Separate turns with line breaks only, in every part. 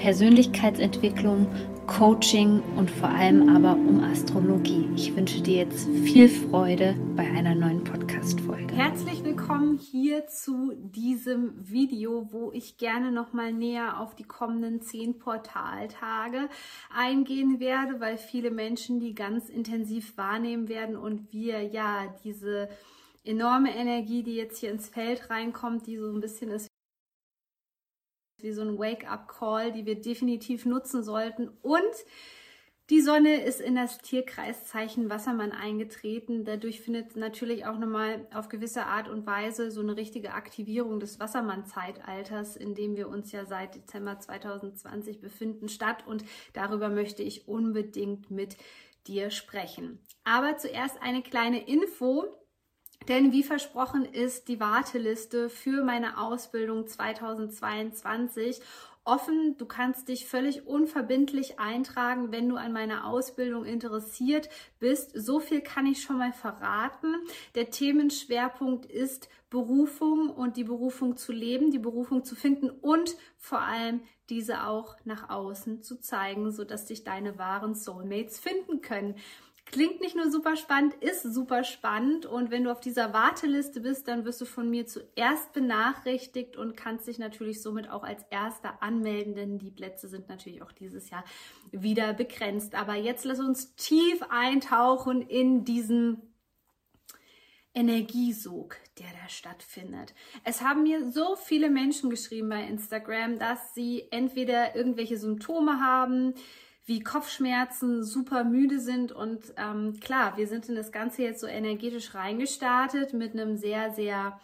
Persönlichkeitsentwicklung, Coaching und vor allem aber um Astrologie. Ich wünsche dir jetzt viel Freude bei einer neuen Podcast-Folge.
Herzlich willkommen hier zu diesem Video, wo ich gerne noch mal näher auf die kommenden zehn Portaltage eingehen werde, weil viele Menschen die ganz intensiv wahrnehmen werden und wir ja diese enorme Energie, die jetzt hier ins Feld reinkommt, die so ein bisschen ist wie so ein Wake-up-Call, die wir definitiv nutzen sollten. Und die Sonne ist in das Tierkreiszeichen Wassermann eingetreten. Dadurch findet natürlich auch nochmal auf gewisse Art und Weise so eine richtige Aktivierung des Wassermann-Zeitalters, in dem wir uns ja seit Dezember 2020 befinden, statt. Und darüber möchte ich unbedingt mit dir sprechen. Aber zuerst eine kleine Info. Denn wie versprochen ist die Warteliste für meine Ausbildung 2022 offen. Du kannst dich völlig unverbindlich eintragen, wenn du an meiner Ausbildung interessiert bist. So viel kann ich schon mal verraten. Der Themenschwerpunkt ist Berufung und die Berufung zu leben, die Berufung zu finden und vor allem diese auch nach außen zu zeigen, sodass dich deine wahren Soulmates finden können. Klingt nicht nur super spannend, ist super spannend. Und wenn du auf dieser Warteliste bist, dann wirst du von mir zuerst benachrichtigt und kannst dich natürlich somit auch als Erster anmelden, denn die Plätze sind natürlich auch dieses Jahr wieder begrenzt. Aber jetzt lass uns tief eintauchen in diesen Energiesog, der da stattfindet. Es haben mir so viele Menschen geschrieben bei Instagram, dass sie entweder irgendwelche Symptome haben, wie Kopfschmerzen, super müde sind. Und ähm, klar, wir sind in das Ganze jetzt so energetisch reingestartet mit einem sehr, sehr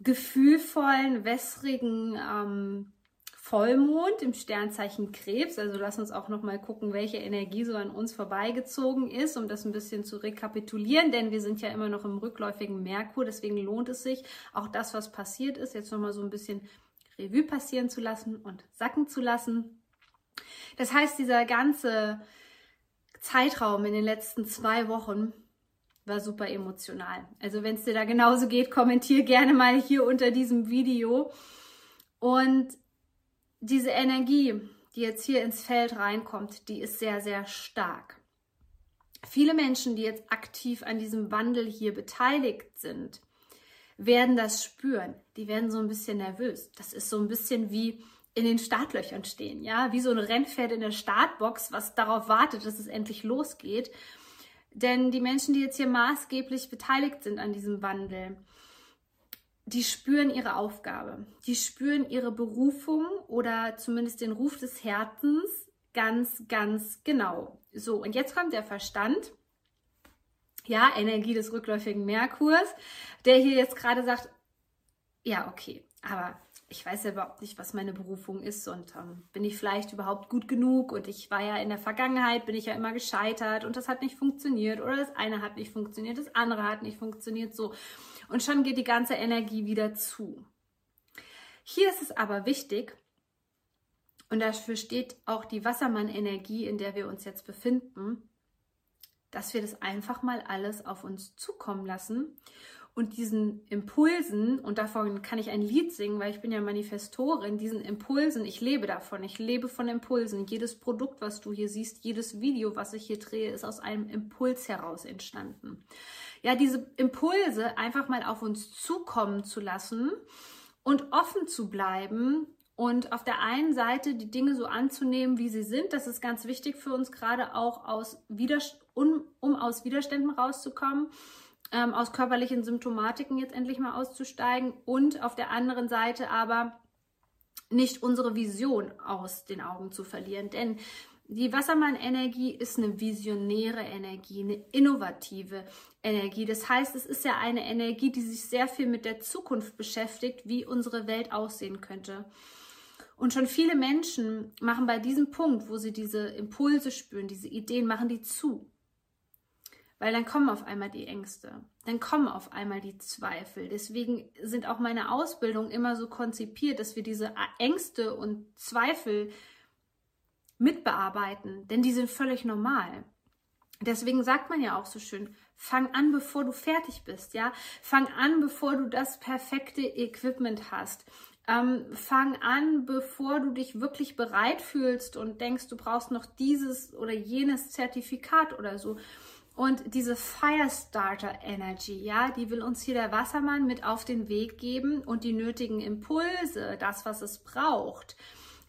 gefühlvollen, wässrigen ähm, Vollmond im Sternzeichen Krebs. Also lass uns auch noch mal gucken, welche Energie so an uns vorbeigezogen ist, um das ein bisschen zu rekapitulieren, denn wir sind ja immer noch im rückläufigen Merkur. Deswegen lohnt es sich, auch das, was passiert ist, jetzt noch mal so ein bisschen Revue passieren zu lassen und sacken zu lassen. Das heißt, dieser ganze Zeitraum in den letzten zwei Wochen war super emotional. Also wenn es dir da genauso geht, kommentier gerne mal hier unter diesem Video. Und diese Energie, die jetzt hier ins Feld reinkommt, die ist sehr, sehr stark. Viele Menschen, die jetzt aktiv an diesem Wandel hier beteiligt sind, werden das spüren. Die werden so ein bisschen nervös. Das ist so ein bisschen wie in den Startlöchern stehen, ja, wie so ein Rennpferd in der Startbox, was darauf wartet, dass es endlich losgeht. Denn die Menschen, die jetzt hier maßgeblich beteiligt sind an diesem Wandel, die spüren ihre Aufgabe, die spüren ihre Berufung oder zumindest den Ruf des Herzens ganz, ganz genau. So, und jetzt kommt der Verstand, ja, Energie des rückläufigen Merkurs, der hier jetzt gerade sagt, ja, okay, aber ich weiß ja überhaupt nicht, was meine Berufung ist und ähm, bin ich vielleicht überhaupt gut genug und ich war ja in der Vergangenheit, bin ich ja immer gescheitert und das hat nicht funktioniert oder das eine hat nicht funktioniert, das andere hat nicht funktioniert, so. Und schon geht die ganze Energie wieder zu. Hier ist es aber wichtig, und dafür steht auch die Wassermann-Energie, in der wir uns jetzt befinden, dass wir das einfach mal alles auf uns zukommen lassen und diesen Impulsen, und davon kann ich ein Lied singen, weil ich bin ja Manifestorin, diesen Impulsen, ich lebe davon, ich lebe von Impulsen. Jedes Produkt, was du hier siehst, jedes Video, was ich hier drehe, ist aus einem Impuls heraus entstanden. Ja, diese Impulse einfach mal auf uns zukommen zu lassen und offen zu bleiben und auf der einen Seite die Dinge so anzunehmen, wie sie sind. Das ist ganz wichtig für uns gerade auch aus um, um aus Widerständen rauszukommen ähm, aus körperlichen Symptomatiken jetzt endlich mal auszusteigen und auf der anderen Seite aber nicht unsere Vision aus den Augen zu verlieren. Denn die Wassermann-Energie ist eine visionäre Energie, eine innovative Energie. Das heißt, es ist ja eine Energie, die sich sehr viel mit der Zukunft beschäftigt, wie unsere Welt aussehen könnte. Und schon viele Menschen machen bei diesem Punkt, wo sie diese Impulse spüren, diese Ideen, machen die zu weil dann kommen auf einmal die Ängste, dann kommen auf einmal die Zweifel. Deswegen sind auch meine Ausbildungen immer so konzipiert, dass wir diese Ängste und Zweifel mitbearbeiten, denn die sind völlig normal. Deswegen sagt man ja auch so schön, fang an, bevor du fertig bist, ja? Fang an, bevor du das perfekte Equipment hast. Ähm, fang an, bevor du dich wirklich bereit fühlst und denkst, du brauchst noch dieses oder jenes Zertifikat oder so. Und diese Firestarter Energy, ja, die will uns hier der Wassermann mit auf den Weg geben und die nötigen Impulse, das, was es braucht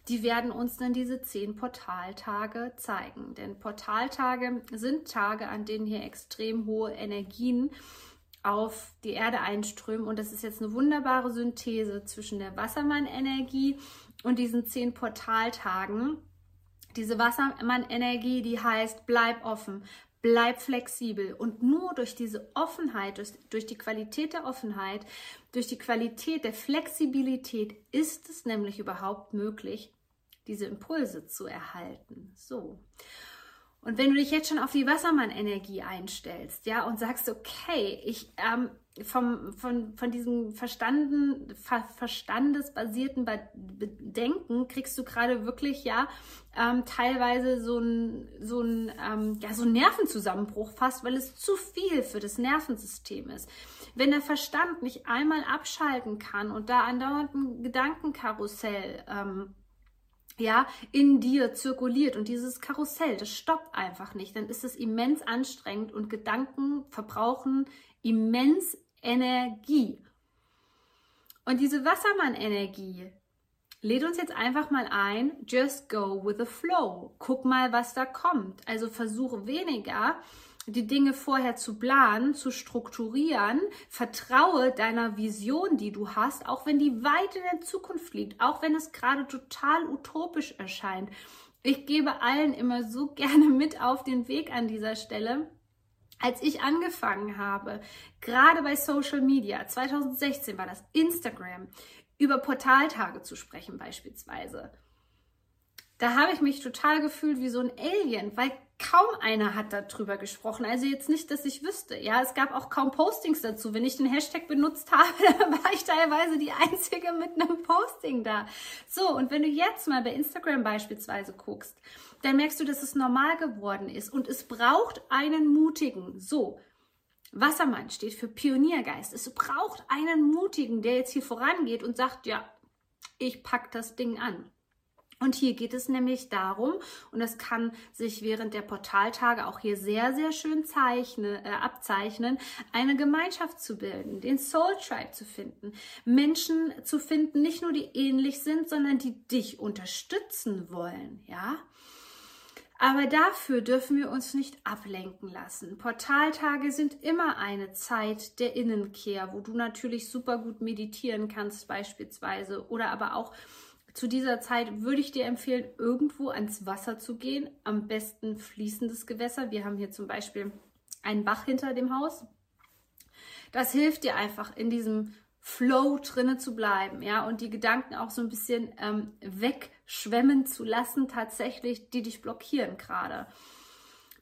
die werden uns dann diese zehn Portaltage zeigen. Denn Portaltage sind Tage, an denen hier extrem hohe Energien auf die Erde einströmen. Und das ist jetzt eine wunderbare Synthese zwischen der Wassermann-Energie und diesen zehn Portaltagen. Diese Wassermann-Energie, die heißt, bleib offen, bleib flexibel. Und nur durch diese Offenheit, durch, durch, die Qualität der Offenheit, durch die Qualität der Flexibilität ist es nämlich überhaupt möglich, diese Impulse zu erhalten. So. Und wenn du dich jetzt schon auf die Wassermann-Energie einstellst, ja, und sagst, okay, ich ähm, vom, von, von diesem Verstanden, ver, verstandesbasierten Bedenken kriegst du gerade wirklich ja ähm, teilweise so ein, so ein, ähm, ja, so ein Nervenzusammenbruch fast, weil es zu viel für das Nervensystem ist. Wenn der Verstand nicht einmal abschalten kann und da andauernd ein Gedankenkarussell ähm, ja, in dir zirkuliert und dieses Karussell, das stoppt einfach nicht, dann ist es immens anstrengend und Gedanken verbrauchen immens Energie. Und diese Wassermann-Energie lädt uns jetzt einfach mal ein, just go with the flow. Guck mal, was da kommt. Also versuche weniger die Dinge vorher zu planen, zu strukturieren. Vertraue deiner Vision, die du hast, auch wenn die weit in der Zukunft liegt, auch wenn es gerade total utopisch erscheint. Ich gebe allen immer so gerne mit auf den Weg an dieser Stelle. Als ich angefangen habe, gerade bei Social Media, 2016 war das Instagram, über Portaltage zu sprechen beispielsweise da habe ich mich total gefühlt wie so ein Alien, weil kaum einer hat darüber gesprochen. Also jetzt nicht, dass ich wüsste. Ja, es gab auch kaum Postings dazu. Wenn ich den Hashtag benutzt habe, dann war ich teilweise die Einzige mit einem Posting da. So, und wenn du jetzt mal bei Instagram beispielsweise guckst, dann merkst du, dass es normal geworden ist und es braucht einen mutigen. So, Wassermann steht für Pioniergeist. Es braucht einen mutigen, der jetzt hier vorangeht und sagt, ja, ich pack das Ding an. Und hier geht es nämlich darum, und das kann sich während der Portaltage auch hier sehr, sehr schön zeichne, äh, abzeichnen, eine Gemeinschaft zu bilden, den Soul Tribe zu finden, Menschen zu finden, nicht nur die ähnlich sind, sondern die dich unterstützen wollen, ja. Aber dafür dürfen wir uns nicht ablenken lassen. Portaltage sind immer eine Zeit der Innenkehr, wo du natürlich super gut meditieren kannst beispielsweise oder aber auch zu dieser Zeit würde ich dir empfehlen, irgendwo ans Wasser zu gehen. Am besten fließendes Gewässer. Wir haben hier zum Beispiel einen Bach hinter dem Haus. Das hilft dir einfach in diesem Flow drinne zu bleiben, ja, und die Gedanken auch so ein bisschen ähm, wegschwemmen zu lassen, tatsächlich, die dich blockieren gerade.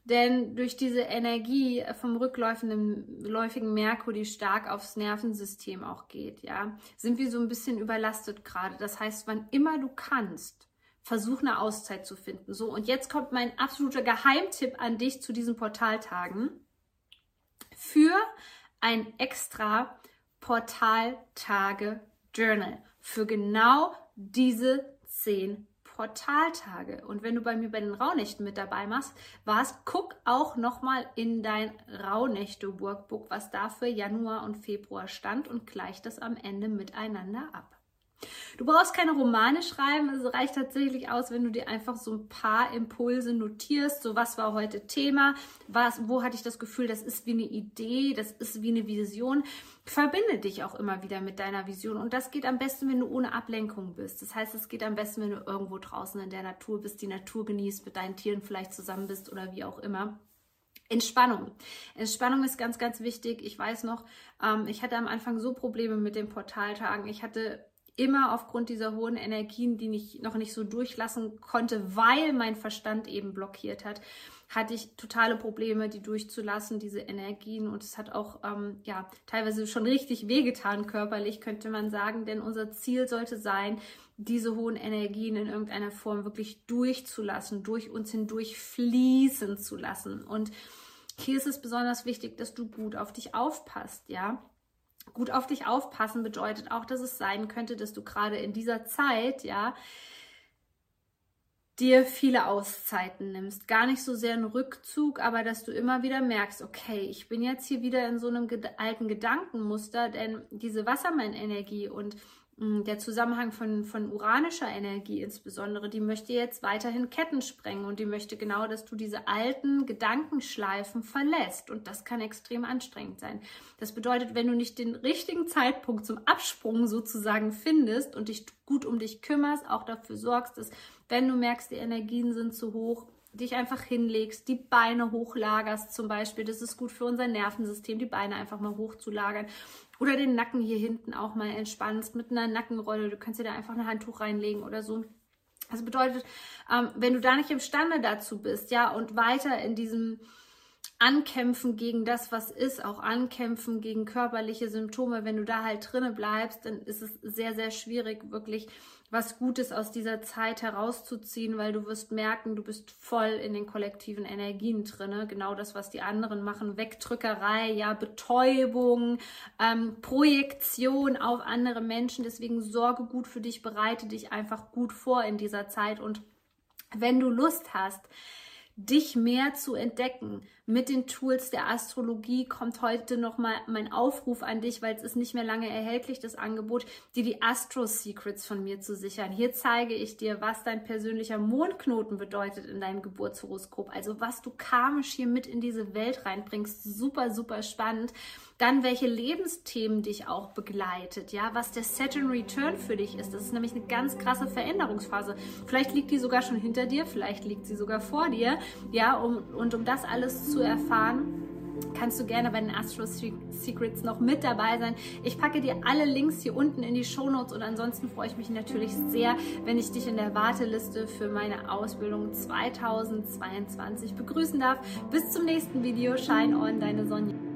Denn durch diese Energie vom rückläufigen Merkur, die stark aufs Nervensystem auch geht, ja, sind wir so ein bisschen überlastet gerade. Das heißt, wann immer du kannst, versuch eine Auszeit zu finden. So, und jetzt kommt mein absoluter Geheimtipp an dich zu diesen Portaltagen. Für ein extra Portaltage Journal. Für genau diese zehn Portaltage. Und wenn du bei mir bei den Rauhnächten mit dabei machst, warst, guck auch nochmal in dein Rauhnächte-Workbook, was da für Januar und Februar stand und gleich das am Ende miteinander ab. Du brauchst keine Romane schreiben, es reicht tatsächlich aus, wenn du dir einfach so ein paar Impulse notierst, so was war heute Thema, was, wo hatte ich das Gefühl, das ist wie eine Idee, das ist wie eine Vision. Verbinde dich auch immer wieder mit deiner Vision und das geht am besten, wenn du ohne Ablenkung bist. Das heißt, es geht am besten, wenn du irgendwo draußen in der Natur bist, die Natur genießt, mit deinen Tieren vielleicht zusammen bist oder wie auch immer. Entspannung. Entspannung ist ganz, ganz wichtig. Ich weiß noch, ähm, ich hatte am Anfang so Probleme mit den Portaltagen. Ich hatte immer aufgrund dieser hohen Energien, die ich noch nicht so durchlassen konnte, weil mein Verstand eben blockiert hat, hatte ich totale Probleme, die durchzulassen, diese Energien. Und es hat auch ähm, ja teilweise schon richtig wehgetan körperlich, könnte man sagen. Denn unser Ziel sollte sein, diese hohen Energien in irgendeiner Form wirklich durchzulassen, durch uns hindurch fließen zu lassen. Und hier ist es besonders wichtig, dass du gut auf dich aufpasst, ja. Gut auf dich aufpassen bedeutet auch, dass es sein könnte, dass du gerade in dieser Zeit, ja, dir viele Auszeiten nimmst. Gar nicht so sehr einen Rückzug, aber dass du immer wieder merkst, okay, ich bin jetzt hier wieder in so einem alten Gedankenmuster, denn diese Wassermann-Energie und der Zusammenhang von, von uranischer Energie insbesondere, die möchte jetzt weiterhin Ketten sprengen und die möchte genau, dass du diese alten Gedankenschleifen verlässt und das kann extrem anstrengend sein. Das bedeutet, wenn du nicht den richtigen Zeitpunkt zum Absprung sozusagen findest und dich gut um dich kümmerst, auch dafür sorgst, dass wenn du merkst, die Energien sind zu hoch, dich einfach hinlegst, die Beine hochlagerst zum Beispiel. Das ist gut für unser Nervensystem, die Beine einfach mal hochzulagern oder den Nacken hier hinten auch mal entspannst mit einer Nackenrolle. Du kannst dir da einfach ein Handtuch reinlegen oder so. Das bedeutet, ähm, wenn du da nicht imstande dazu bist, ja, und weiter in diesem Ankämpfen gegen das, was ist, auch Ankämpfen gegen körperliche Symptome, wenn du da halt drinne bleibst, dann ist es sehr, sehr schwierig, wirklich was Gutes aus dieser Zeit herauszuziehen, weil du wirst merken, du bist voll in den kollektiven Energien drinne. Genau das, was die anderen machen. Wegdrückerei, ja, Betäubung, ähm, Projektion auf andere Menschen. Deswegen sorge gut für dich, bereite dich einfach gut vor in dieser Zeit und wenn du Lust hast, dich mehr zu entdecken. Mit den Tools der Astrologie kommt heute nochmal mein Aufruf an dich, weil es ist nicht mehr lange erhältlich, das Angebot, dir die Astro Secrets von mir zu sichern. Hier zeige ich dir, was dein persönlicher Mondknoten bedeutet in deinem Geburtshoroskop. Also was du karmisch hier mit in diese Welt reinbringst. Super, super spannend. Dann, welche Lebensthemen dich auch begleitet, ja, was der Saturn Return für dich ist. Das ist nämlich eine ganz krasse Veränderungsphase. Vielleicht liegt die sogar schon hinter dir, vielleicht liegt sie sogar vor dir, ja, um, und um das alles zu erfahren, kannst du gerne bei den Astro Secrets noch mit dabei sein. Ich packe dir alle Links hier unten in die Show Notes und ansonsten freue ich mich natürlich sehr, wenn ich dich in der Warteliste für meine Ausbildung 2022 begrüßen darf. Bis zum nächsten Video. Shine on, deine Sonja.